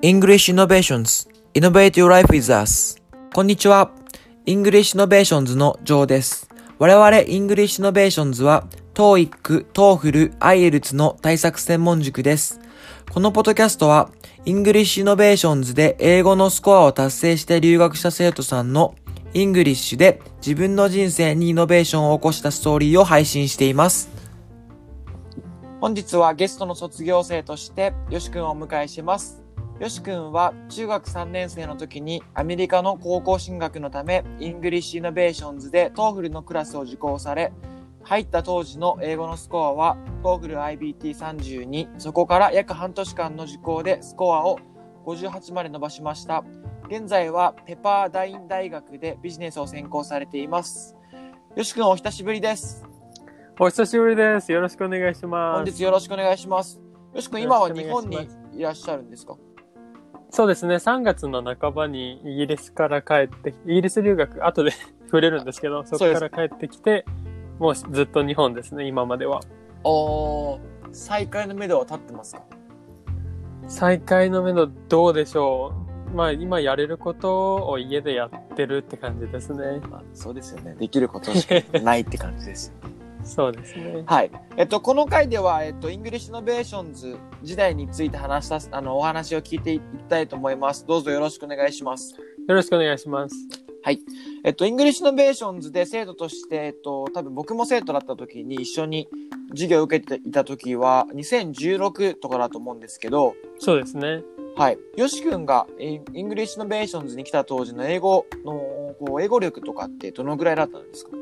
English Innovations Innovate Your Life with Us こんにちは English Innovations のジョーです我々 English Innovations は TOEIC、TOEFL、IELTS の対策専門塾ですこのポッドキャストは English Innovations で英語のスコアを達成して留学した生徒さんの English で自分の人生にイノベーションを起こしたストーリーを配信しています本日はゲストの卒業生としてよしくんをお迎えしますよしくんは中学3年生の時にアメリカの高校進学のため English Innovations で TOEFL のクラスを受講され入った当時の英語のスコアは TOEFL IBT32 そこから約半年間の受講でスコアを58まで伸ばしました。現在はペパーダイン大学でビジネスを専攻されています。よしくんお久しぶりです。お久しぶりです。よろしくお願いします。本日よろしくお願いします。よしくん今は日本にいらっしゃるんですか？そうですね、3月の半ばにイギリスから帰って、イギリス留学、後で 触れるんですけど、そこから帰ってきて、もうずっと日本ですね、今までは。おー再開の目処は立ってますか？再開の目のどうでしょう。まあ今やれることを家でやってるって感じですね。まあ、そうですよね。できることしかないって感じです。そうですね。はい。えっと、この回では、えっと、 English Innovations 時代について話した、あの、お話を聞いていきたいと思います。どうぞよろしくお願いします。よろしくお願いします。えっと、 English Innovations で生徒として、えっと、多分僕も生徒だった時に一緒に授業を受けていた時は、2016とかだと思うんですけど、そうですね。はい。よしくんが English Innovations に来た当時の英語の、こう、英語力とかってどのぐらいだったんですか？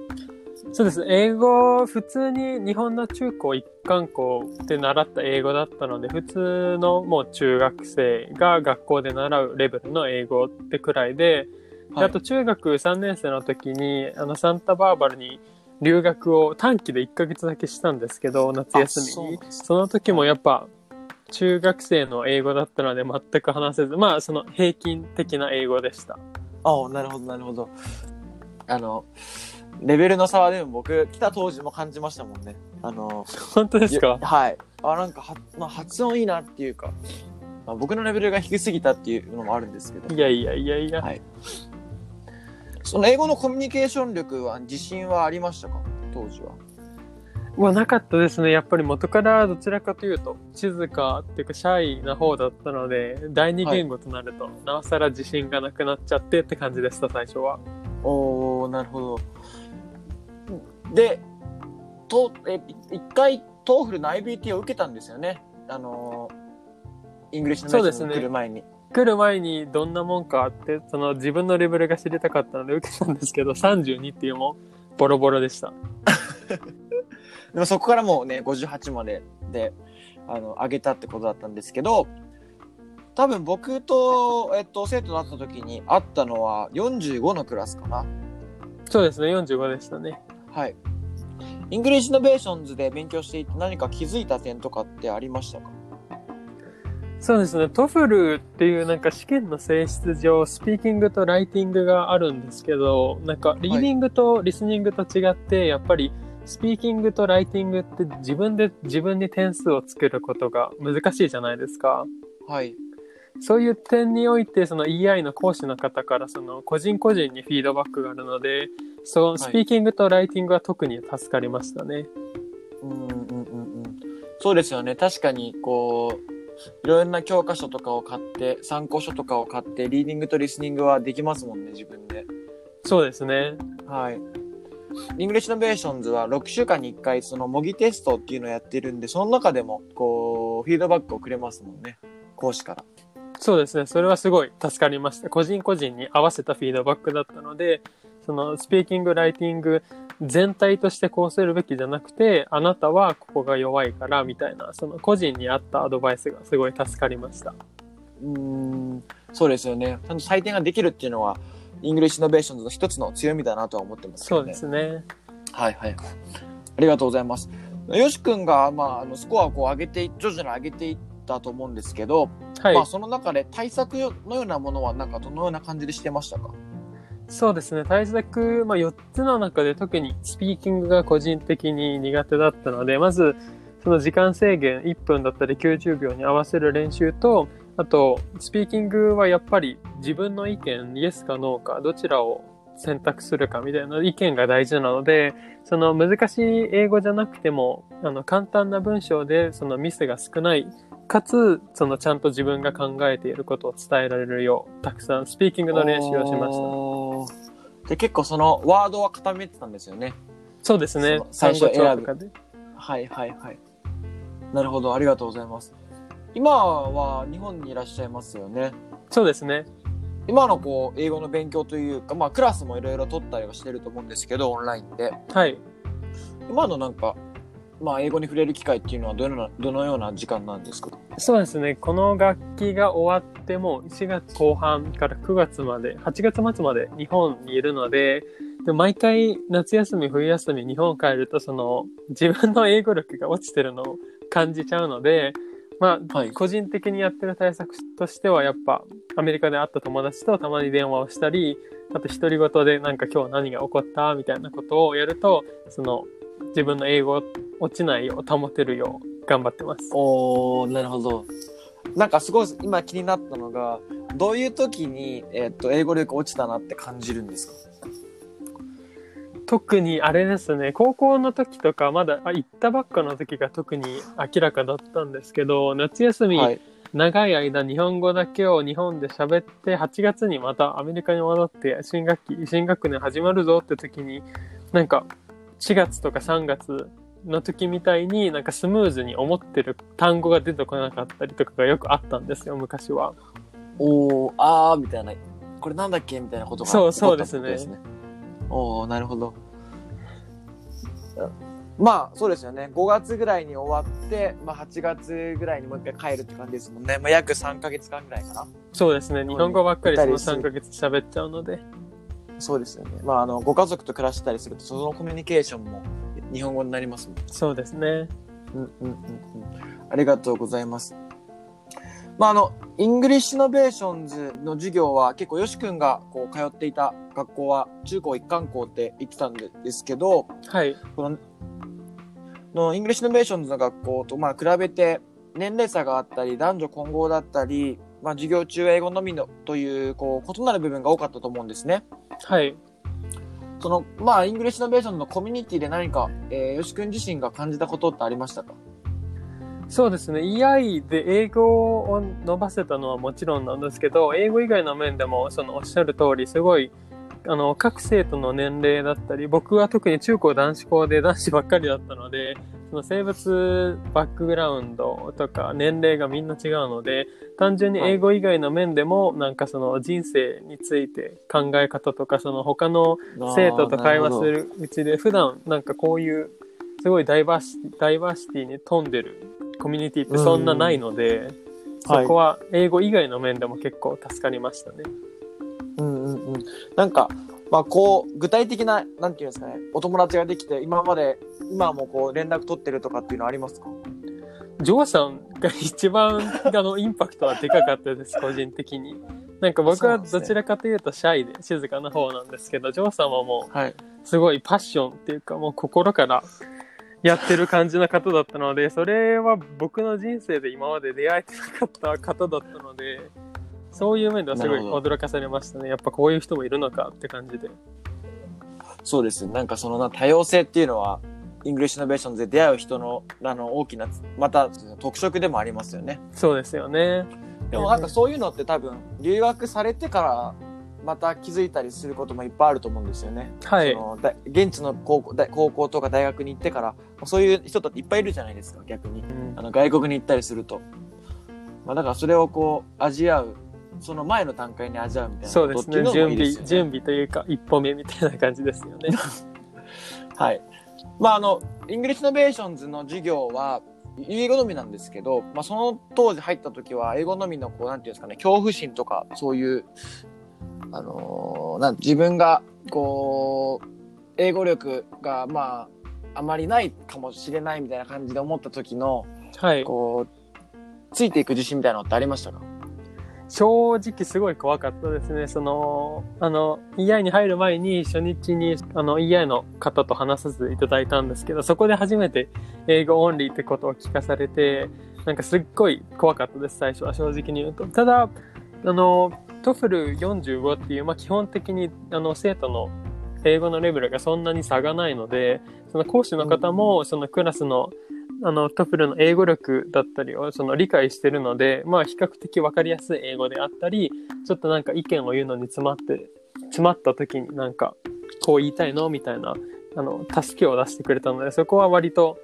そうです。英語、普通に日本の中高一貫校で習った英語だったので、普通のもう中学生が学校で習うレベルの英語ってくらいで、であと中学3年生の時に、あの、サンタバーバラに留学を短期で1ヶ月だけしたんですけど、夏休みにあそその時もやっぱ、中学生の英語だったので全く話せず、まあその平均的な英語でした。ああ、なるほど、なるほど。あの、レベルの差はでも僕、来た当時も感じましたもんね。あの、本当ですか？いはい。あ、なんかは、まあ、発音いいなっていうか、まあ、僕のレベルが低すぎたっていうのもあるんですけど、いやいやいやいや。はい。その英語のコミュニケーション力は、自信はありましたか？当時は。まあなかったですね。やっぱり元からどちらかというと、静かっていうかシャイな方だったので、第二言語となると、なおさら自信がなくなっちゃってって感じでした、最初は。おー、なるほど。で、と、え、一回、 TOEFL の IBT を受けたんですよね。あの English Innovations に来る前に。来る前にどんなもんかって、その自分のレベルが知りたかったので受けたんですけど、32っていうもボロボロでした。でもそこからもうね、58までで、あの、上げたってことだったんですけど、多分僕と、えっと、生徒だった時に会ったのは45のクラスかな。そうですね、45でしたね。はい。 English Innovations で勉強していて何か気づいた点とかってありましたか？そうですね、 TOEFL っていうなんか試験の性質上、スピーキングとライティングがあるんですけど、なんかリーディングとリスニングと違って、やっぱりスピーキングとライティングって自分で自分に点数を作ることが難しいじゃないですか。はい。そういう点において、その EI の講師の方からその個人個人にフィードバックがあるので、そのスピーキングとライティングは特に助かりましたね。うんうんうんうん。そうですよね。確かに、こう、いろんな教科書とかを買って、参考書とかを買って、リーディングとリスニングはできますもんね、自分で。そうですね。はい。 English Innovations は6週間に1回その模擬テストっていうのをやってるんで、その中でもこう、フィードバックをくれますもんね。講師から。そうですね。それはすごい助かりました。個人個人に合わせたフィードバックだったので、そのスピーキング、ライティング全体としてこうするべきじゃなくて、あなたはここが弱いからみたいな、その個人に合ったアドバイスがすごい助かりました。うーん、そうですよね。ちゃんと採点ができるっていうのは、 English Innovations の一つの強みだなとは思ってますけそう。ですね。はいはい。ありがとうございます。よし君が、まあ、あの、スコアをこう上げてい、徐々に上げていったと思うんですけど、はい。まあ、その中で対策のようなものは、なんかどのような感じでしてましたか？そうですね。対策、まあ、4つの中で特にスピーキングが個人的に苦手だったので、まず、その時間制限1分だったり90秒に合わせる練習と、あと、スピーキングはやっぱり自分の意見、イエスかノーか、どちらを選択するかみたいな意見が大事なので、その難しい英語じゃなくても、あの、簡単な文章でそのミスが少ない、かつ、そのちゃんと自分が考えていることを伝えられるよう、たくさんスピーキングの練習をしました。た。で、結構そのワードは固めてたんですよね。そうですね。最初選ぶ。はいはいはい。なるほど、ありがとうございます。今は日本にいらっしゃいますよね。そうですね。今のこう、英語の勉強というか、まあクラスもいろいろ取ったりはしてると思うんですけど、オンラインで。はい。今のなんか、まあ英語に触れる機会っていうのはどのような、どのような時間なんですか？そうですね。この楽器が終わっても1月後半から9月まで、8月末まで日本にいるので、で毎回夏休み、冬休み日本帰ると、その自分の英語力が落ちてるのを感じちゃうので、まあ、はい。個人的にやってる対策としては、やっぱアメリカで会った友達とたまに電話をしたり、あと独り言でなんか今日何が起こった？みたいなことをやると、その自分の英語落ちないよう保てるよう頑張ってます。おー、なるほど。なんかすごい今気になったのが、どういう時に、えっと、英語力落ちたなって感じるんですか？特にあれですね高校の時とかまだあ行ったばっかの時が特に明らかだったんですけど夏休み、はい。長い間日本語だけを日本で喋って8月にまたアメリカに戻って新学期新学年始まるぞって時になんか4月とか3月の時みたいになんかスムーズに思ってる単語が出てこなかったりとかがよくあったんですよ昔は。おー、あー、みたいな。これなんだっけみたいなことがそうそうですねってことおー、なるほど。まあ、そうですよね。5月ぐらいに終わって、まあ8月ぐらいにもう一回帰るって感じですもんね。まあ約3ヶ月間ぐらいかな。そうですね日本語ばっかりそのいたりする3ヶ月喋っちゃうので。そうですよね。まあ、あの、ご家族と暮らしたりすると、そのコミュニケーションも日本語になりますもんそうですね。うんうんうんうん。ありがとうございます。まあ、あの、 English Innovations の授業は結構、よしくんがこう通っていた学校は中高一貫校って言ってたんでですけど、はい。この、の English Innovations の学校と、まあ、比べて年齢差があったり、男女混合だったり、まあ、授業中は英語のみのという、こう、異なる部分が多かったと思うんですね。はい。その、まあ、 English Innovation のコミュニティで何か、えー、よしくん自身が感じたことってありましたか？そうですね。EI で英語を伸ばせたのはもちろんなんですけど、英語以外の面でも、そのおっしゃる通り、すごい、あの、各生徒の年齢だったり、僕は特に中高男子校で男子ばっかりだったので、その生物バックグラウンドとか年齢がみんな違うので、単純に英語以外の面でも、なんかその人生について考え方とか、その他の生徒と会話するうちで普段なんかこういうすごいダイバーシティダイバーシティに富んでるコミュニティってそんなないので、そこは英語以外の面でも結構助かりましたね。うんうんうん。なんか、まあこう、具体的な、なんていうんですかね、お友達ができて、今まで、今もこう連絡取ってるとかっていうのはありますか？ジョーさんが一番 あのインパクトはでかかったです、個人的に。なんか僕はどちらかというとシャイで静かな方なんですけど、ジョーさんはもはい。うすごいパッションっていうかもう心からやってる感じの方だったので、それは僕の人生で今まで出会えてなかった方だったので、そういう面ではすごい驚かされましたね。やっぱこういう人もいるのかって感じで。そうです。なんかそのな多様性っていうのは、 English Innovations で出会う人の、あの、大きな、また特色でもありますよね。そうですよね。でもなんかそういうのって多分、留学されてから、また気づいたりすることもいっぱいあると思うんですよね。はいそ。のだ現地の高校大高校とか大学に行ってから、そういう人っていっぱいいるじゃないですか、逆に。うんあの外国に行ったりすると。まあだからそれをこう、味わう、その前の段階に味わうみたいなそうですね。準備。準備というか、一歩目みたいな感じですよね。はい。まああの、 English Innovations の授業は、英語のみなんですけど、まあその当時入った時は、英語のみのこう、なんていうんですかね、恐怖心とか、そういう、あのーなん自分が、こう、英語力が、まあ、あまりないかもしれないみたいな感じで思った時の、はい。こう、ついていく自信みたいなのってありましたか？正直すごい怖かったですね。その、あの、EI に入る前に初日に、あの、EI の方と話させていただいたんですけど、そこで初めて英語オンリーってことを聞かされて、なんかすっごい怖かったです、最初は正直に言うと。ただ、あの、 TOEFL45っていう、まあ基本的にあの生徒の英語のレベルがそんなに差がないので、その講師の方もそのクラスのあの TOEFL の英語力だったりをその理解してるので、まあ比較的わかりやすい英語であったり、ちょっとなんか意見を言うのに詰まって、詰まった時になんかこう言いたいのみたいな、あの、助けを出してくれたので、そこは割と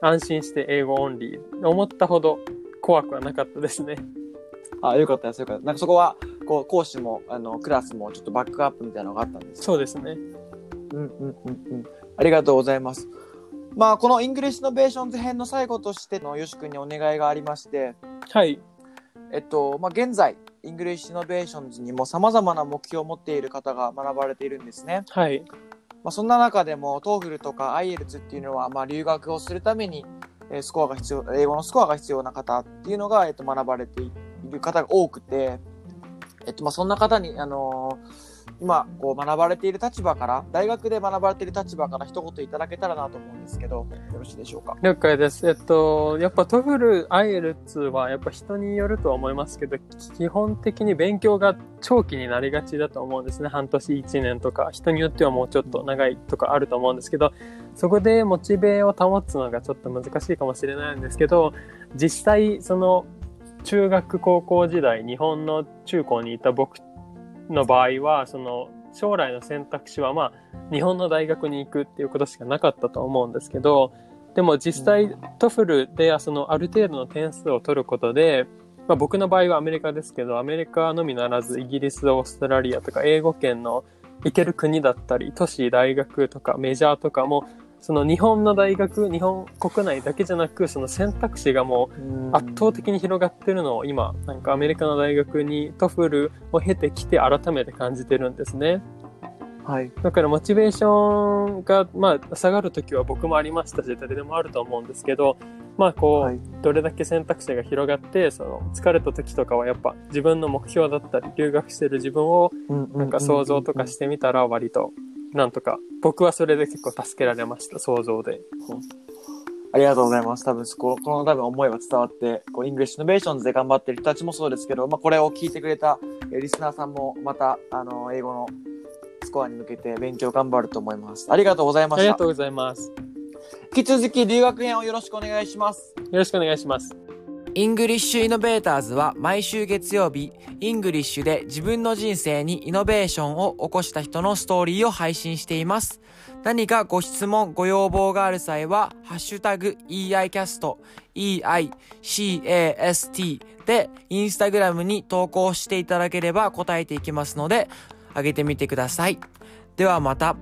安心して英語オンリー。思ったほど怖くはなかったですね。あ、よかったです、よかった。なんかそこは、こう、講師も、あの、クラスもちょっとバックアップみたいなのがあったんですそうですね。うんうんうんうん。ありがとうございます。まあ、この English Innovations 編の最後としてのよし君にお願いがありまして、はい。えっと、まあ、現在、 English Innovations にも様々な目標を持っている方が学ばれているんですね。はい。まあ、そんな中でも、 TOEFL とか IELTS っていうのは、まあ、留学をするために、えースコアが必要、英語のスコアが必要な方っていうのが、えっと、学ばれている方が多くて、えっと、まあ、そんな方に、あのー今、こう、学ばれている立場から、大学で学ばれている立場から一言いただけたらなと思うんですけど、よろしいでしょうか？了解です。えっと、やっぱ TOEFL、IELTS はやっぱ人によるとは思いますけど、基本的に勉強が長期になりがちだと思うんですね。半年、1年とか、人によってはもうちょっと長いとかあると思うんですけど、そこでモチベを保つのがちょっと難しいかもしれないんですけど、実際、その、中学高校時代、日本の中高にいた僕の場合は、その、将来の選択肢はまあ、日本の大学に行くっていうことしかなかったと思うんですけど、でも実際、 TOEFL でそのある程度の点数を取ることで、まあ、僕の場合はアメリカですけど、アメリカのみならずイギリス、オーストラリアとか英語圏の行ける国だったり、都市、大学とかメジャーとかも、その日本の大学、日本国内だけじゃなく、その選択肢がもう圧倒的に広がってるのを今、なんかアメリカの大学に TOEFL を経てきて改めて感じてるんですね。はい。だからモチベーションが、まあ、下がるときは僕もありましたし、誰でもあると思うんですけど、まあ、こう、はいどれだけ選択肢が広がって、その、疲れた時とかはやっぱ自分の目標だったり、留学してる自分をなんか想像とかしてみたら割と、なんとか、僕はそれで結構助けられました、想像で。ありがとうございます。多分、この、この多分思いは伝わって、こう、 English Innovations で頑張ってる人たちもそうですけど、まあ、これを聞いてくれた、えーリスナーさんも、また、あの、英語のスコアに向けて勉強頑張ると思います。ありがとうございました。ありがとうございます。引き続き、留学編をよろしくお願いします。よろしくお願いします。 English Innovators は毎週月曜日、イングリッシュで自分の人生にイノベーションを起こした人のストーリーを配信しています。何かご質問、ご要望がある際は、ハッシュタグ EICAST、EICAST でインスタグラムに投稿していただければ答えていきますので、上げてみてください。ではまた。